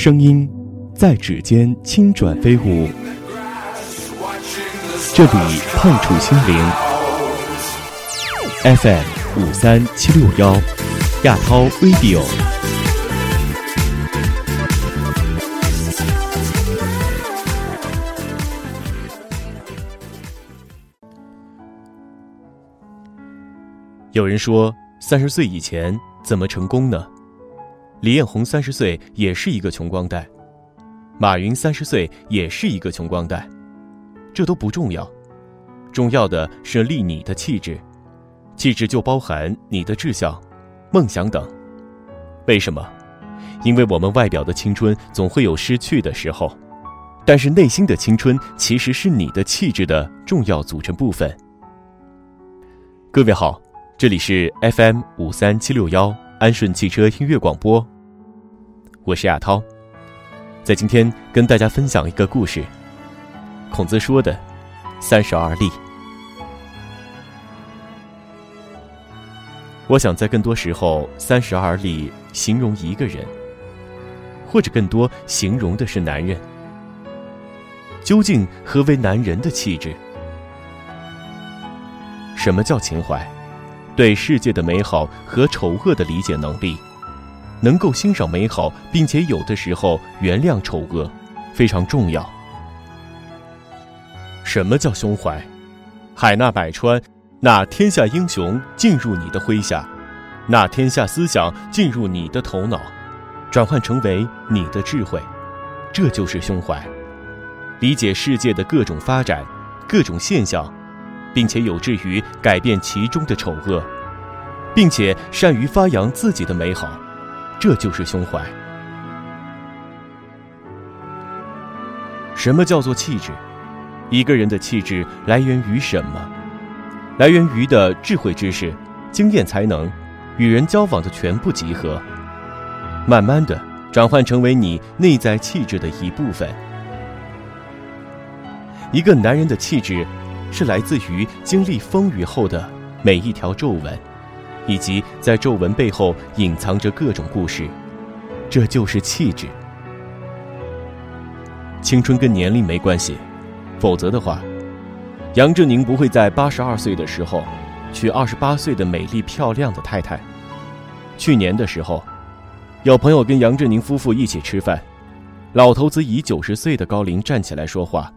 声音在指尖轻转飞舞，这里碰触心灵。FM 五三七六幺，亚涛 Radio。有人说，三十岁以前怎么成功呢？李彦宏三十岁也是一个穷光蛋，马云三十岁也是一个穷光蛋，这都不重要，重要的是立你的气质，气质就包含你的志向、梦想等。为什么？因为我们外表的青春总会有失去的时候，但是内心的青春其实是你的气质的重要组成部分。各位好，这里是 FM 五三七六幺。安顺汽车音乐广播，我是亚涛，在今天跟大家分享一个故事。孔子说的“三十而立”，我想在更多时候，“三十而立”形容一个人，或者更多形容的是男人。究竟何为男人的气质？什么叫情怀？对世界的美好和丑恶的理解能力，能够欣赏美好，并且有的时候原谅丑恶，非常重要。什么叫胸怀？海纳百川，那天下英雄进入你的麾下，那天下思想进入你的头脑，转换成为你的智慧，这就是胸怀。理解世界的各种发展，各种现象。并且有志于改变其中的丑恶，并且善于发扬自己的美好，这就是胸怀。什么叫做气质？一个人的气质来源于什么？来源于的智慧、知识、经验、才能，与人交往的全部集合，慢慢的转换成为你内在气质的一部分。一个男人的气质。是来自于经历风雨后的每一条皱纹，以及在皱纹背后隐藏着各种故事，这就是气质。青春跟年龄没关系，否则的话，杨振宁不会在八十二岁的时候娶二十八岁的美丽漂亮的太太。去年的时候，有朋友跟杨振宁夫妇一起吃饭，老头子以九十岁的高龄站起来说话，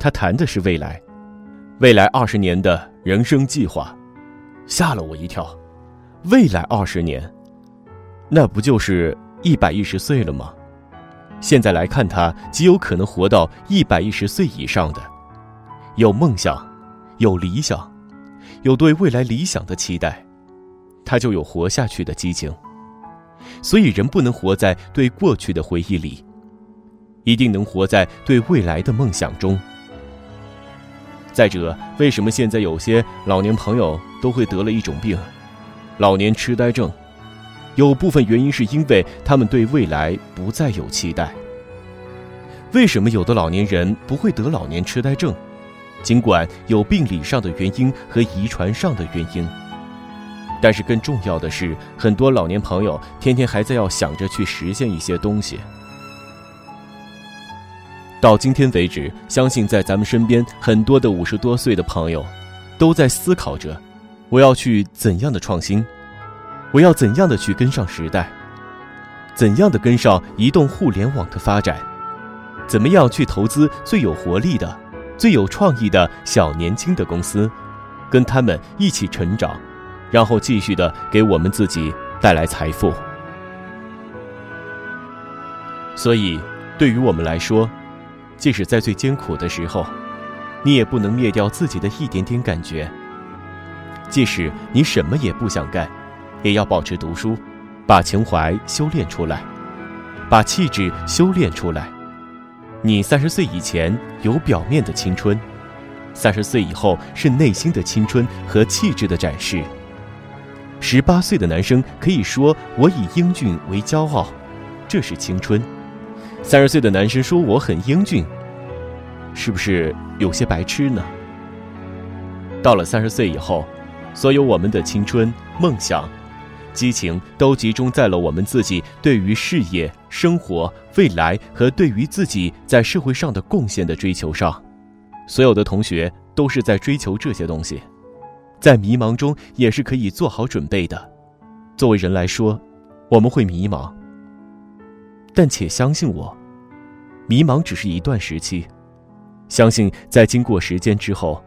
他谈的是未来。未来二十年的人生计划，吓了我一跳。未来二十年，那不就是一百一十岁了吗？现在来看，他极有可能活到一百一十岁以上的，有梦想，有理想，有对未来理想的期待，他就有活下去的激情。所以，人不能活在对过去的回忆里，一定能活在对未来的梦想中。再者，为什么现在有些老年朋友都会得了一种病——老年痴呆症？有部分原因是因为他们对未来不再有期待。为什么有的老年人不会得老年痴呆症？尽管有病理上的原因和遗传上的原因，但是更重要的是，很多老年朋友天天还在要想着去实现一些东西。到今天为止，相信在咱们身边很多的五十多岁的朋友，都在思考着：我要去怎样的创新？我要怎样的去跟上时代？怎样的跟上移动互联网的发展？怎么样去投资最有活力的、最有创意的小年轻的公司，跟他们一起成长，然后继续的给我们自己带来财富？所以，对于我们来说，即使在最艰苦的时候，你也不能灭掉自己的一点点感觉。即使你什么也不想干，也要保持读书，把情怀修炼出来，把气质修炼出来。你三十岁以前有表面的青春，三十岁以后是内心的青春和气质的展示。十八岁的男生可以说我以英俊为骄傲，这是青春。三十岁的男生说我很英俊，是不是有些白痴呢？到了三十岁以后，所有我们的青春、梦想、激情都集中在了我们自己对于事业、生活、未来和对于自己在社会上的贡献的追求上。所有的同学都是在追求这些东西，在迷茫中也是可以做好准备的。作为人来说，我们会迷茫，但且相信我，迷茫只是一段时期。相信在经过时间之后，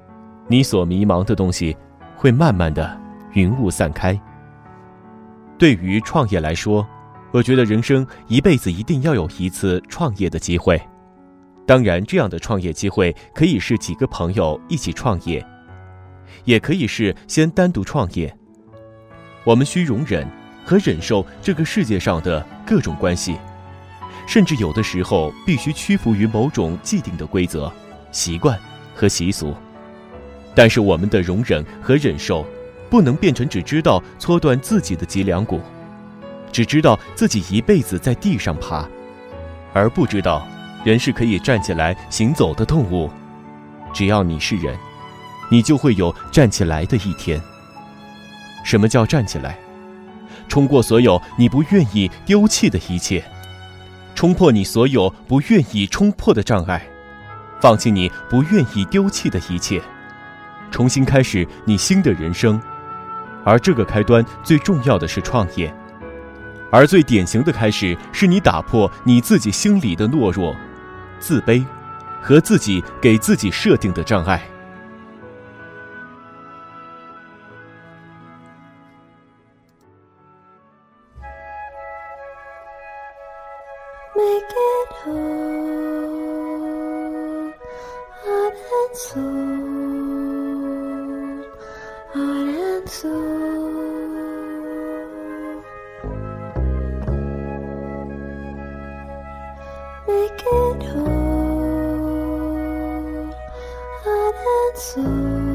你所迷茫的东西会慢慢的云雾散开。对于创业来说，我觉得人生一辈子一定要有一次创业的机会。当然，这样的创业机会可以是几个朋友一起创业，也可以是先单独创业。我们需容忍和忍受这个世界上的各种关系，甚至有的时候必须屈服于某种既定的规则、习惯和习俗。但是，我们的容忍和忍受，不能变成只知道搓断自己的脊梁骨，只知道自己一辈子在地上爬，而不知道。人是可以站起来行走的动物，只要你是人，你就会有站起来的一天。什么叫站起来？冲过所有你不愿意丢弃的一切，冲破你所有不愿意冲破的障碍，放弃你不愿意丢弃的一切，重新开始你新的人生。而这个开端最重要的是创业，而最典型的开始是你打破你自己心里的懦弱。自卑，和自己给自己设定的障碍。make it whole, heart and soul, heart and soul. Make it whole, heart and soul.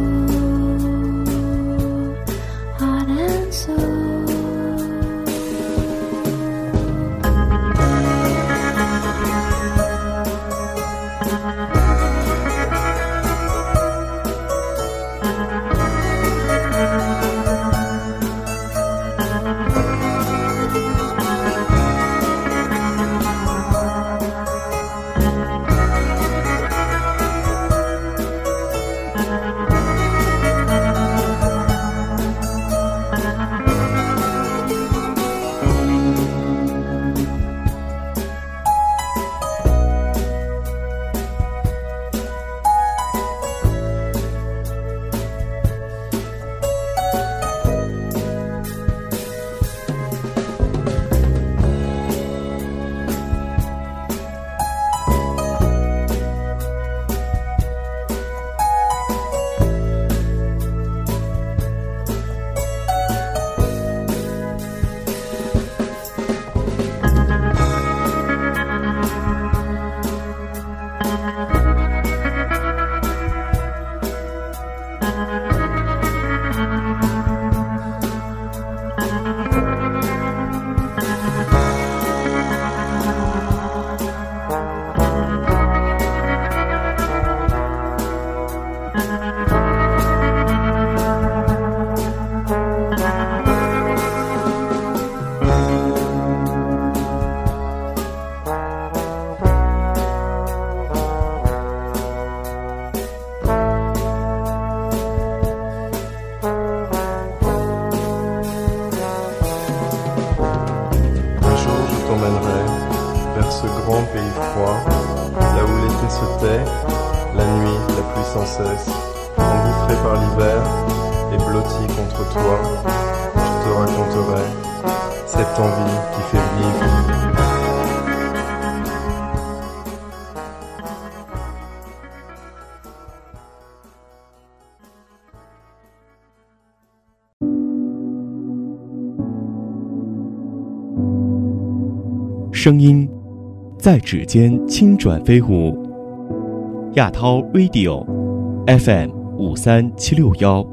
engouffré par l'hiver et blotti contre toi, je te raconterai cette envie qui fait vivre. 声音在指尖轻转飞舞，亚涛 Radio FM 五三七六幺。